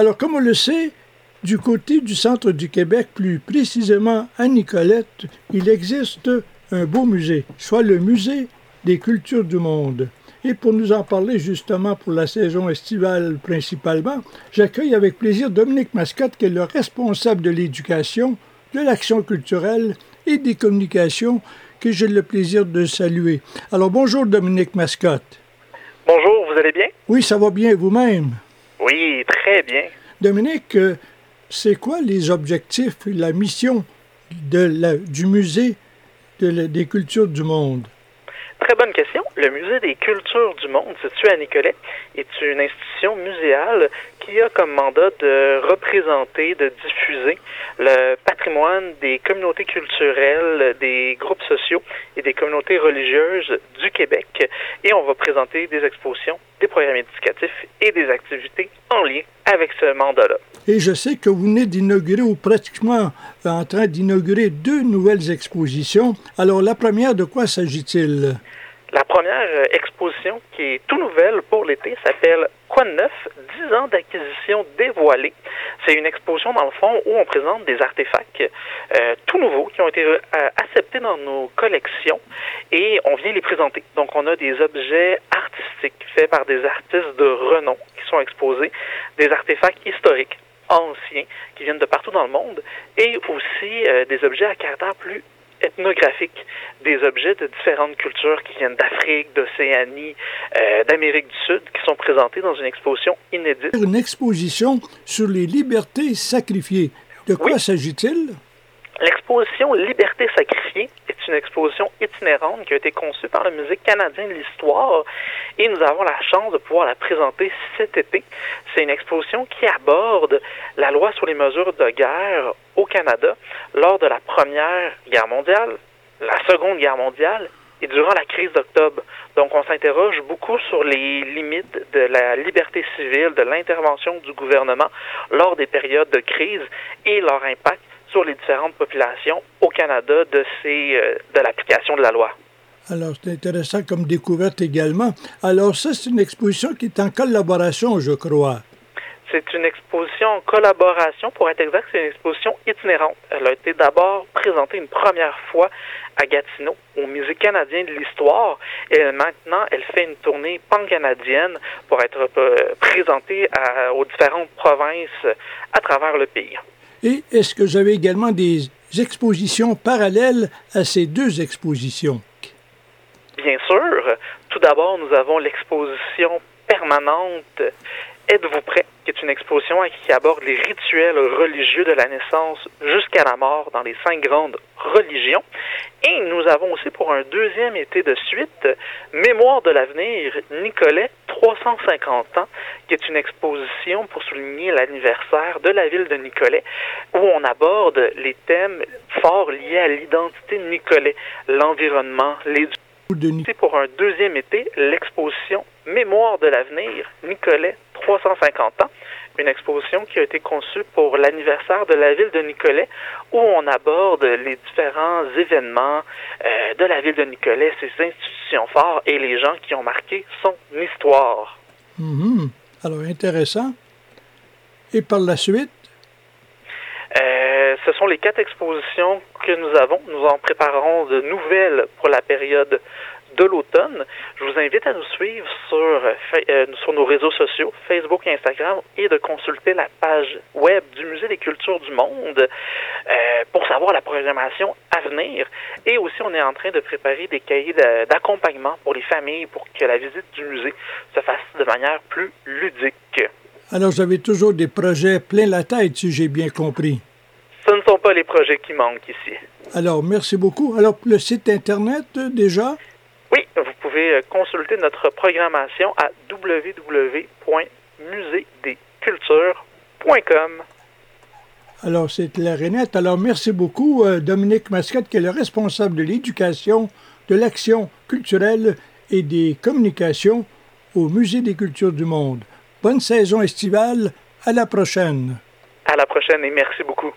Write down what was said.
Alors, comme on le sait, du côté du centre du Québec, plus précisément à Nicolette, il existe un beau musée, soit le musée des cultures du monde. Et pour nous en parler justement pour la saison estivale principalement, j'accueille avec plaisir Dominique Mascotte, qui est le responsable de l'éducation, de l'action culturelle et des communications, que j'ai le plaisir de saluer. Alors bonjour Dominique Mascotte. Bonjour, vous allez bien? Oui, ça va bien vous-même? Oui, très bien. Dominique, euh, c'est quoi les objectifs la mission de la, du musée de des cultures du monde? Très bonne question. Le Musée des cultures du monde, situé à Nicolet, est une institution muséale? Qui a comme mandat de représenter, de diffuser le patrimoine des communautés culturelles, des groupes sociaux et des communautés religieuses du Québec. Et on va présenter des expositions, des programmes éducatifs et des activités en lien avec ce mandat-là. Et je sais que vous venez d'inaugurer ou pratiquement en train d'inaugurer deux nouvelles expositions. Alors la première, de quoi s'agit-il? La première euh, exposition qui est tout nouvelle pour l'été s'appelle Quoi de neuf? 10 ans d'acquisition dévoilée. C'est une exposition dans le fond où on présente des artefacts euh, tout nouveaux qui ont été euh, acceptés dans nos collections et on vient les présenter. Donc on a des objets artistiques faits par des artistes de renom qui sont exposés, des artefacts historiques anciens qui viennent de partout dans le monde et aussi des objets à caractère plus ethnographique des objets de différentes cultures qui viennent d'Afrique, d'Océanie, euh, d'Amérique du Sud, qui sont présentés dans une exposition inédite. Une exposition sur les libertés sacrifiées. De quoi s'agit-il? L'exposition Liberté sacrifiée est une exposition itinérante qui a été conçue par le Musée canadien de l'histoire et nous avons la chance de pouvoir la présenter cet été. C'est une exposition qui aborde la loi sur les mesures de guerre au Canada lors de la Première Guerre mondiale, la Seconde Guerre mondiale et durant la crise d'octobre. Donc, on s'interroge beaucoup sur les limites de la liberté civile, de l'intervention du gouvernement lors des périodes de crise et leur impact sur les différentes populations au Canada de, ces, euh, de l'application de la loi. Alors, c'est intéressant comme découverte également. Alors, ça, c'est une exposition qui est en collaboration, je crois. C'est une exposition en collaboration. Pour être exact, c'est une exposition itinérante. Elle a été d'abord présentée une première fois à Gatineau, au Musée canadien de l'histoire. Et maintenant, elle fait une tournée pan-canadienne pour être euh, présentée aux différentes provinces à travers le pays. Et est-ce que vous avez également des expositions parallèles à ces deux expositions? Bien sûr. Tout d'abord, nous avons l'exposition permanente Êtes-vous prêt? qui est une exposition qui aborde les rituels religieux de la naissance jusqu'à la mort dans les cinq grandes religions. Et nous avons aussi pour un deuxième été de suite Mémoire de l'avenir, Nicolet, 350 ans, qui est une exposition pour souligner l'anniversaire de la ville de Nicolet, où on aborde les thèmes forts liés à l'identité de Nicolet, l'environnement, l'éducation. Pour un deuxième été, l'exposition Mémoire de l'avenir, Nicolet, 350 ans, une exposition qui a été conçue pour l'anniversaire de la ville de Nicolet, où on aborde les différents événements euh, de la ville de Nicolet, ses institutions fortes et les gens qui ont marqué son histoire. Mm-hmm. Alors, intéressant. Et par la suite? Euh, ce sont les quatre expositions que nous avons. Nous en préparerons de nouvelles pour la période de l'automne. Je vous invite à nous suivre sur, euh, sur nos réseaux sociaux, Facebook et Instagram, et de consulter la page web du Musée des cultures du monde euh, pour savoir la programmation à venir. Et aussi, on est en train de préparer des cahiers d'accompagnement pour les familles pour que la visite du musée se fasse de manière plus ludique. Alors, vous avez toujours des projets plein la tête, si j'ai bien compris. Ce ne sont pas les projets qui manquent ici. Alors, merci beaucoup. Alors, le site Internet, euh, déjà? Oui, vous pouvez euh, consulter notre programmation à www.muséedescultures.com. Alors, c'est la Renette. Alors, merci beaucoup, euh, Dominique Mascotte, qui est le responsable de l'éducation, de l'action culturelle et des communications au Musée des cultures du monde. Bonne saison estivale. À la prochaine. À la prochaine et merci beaucoup.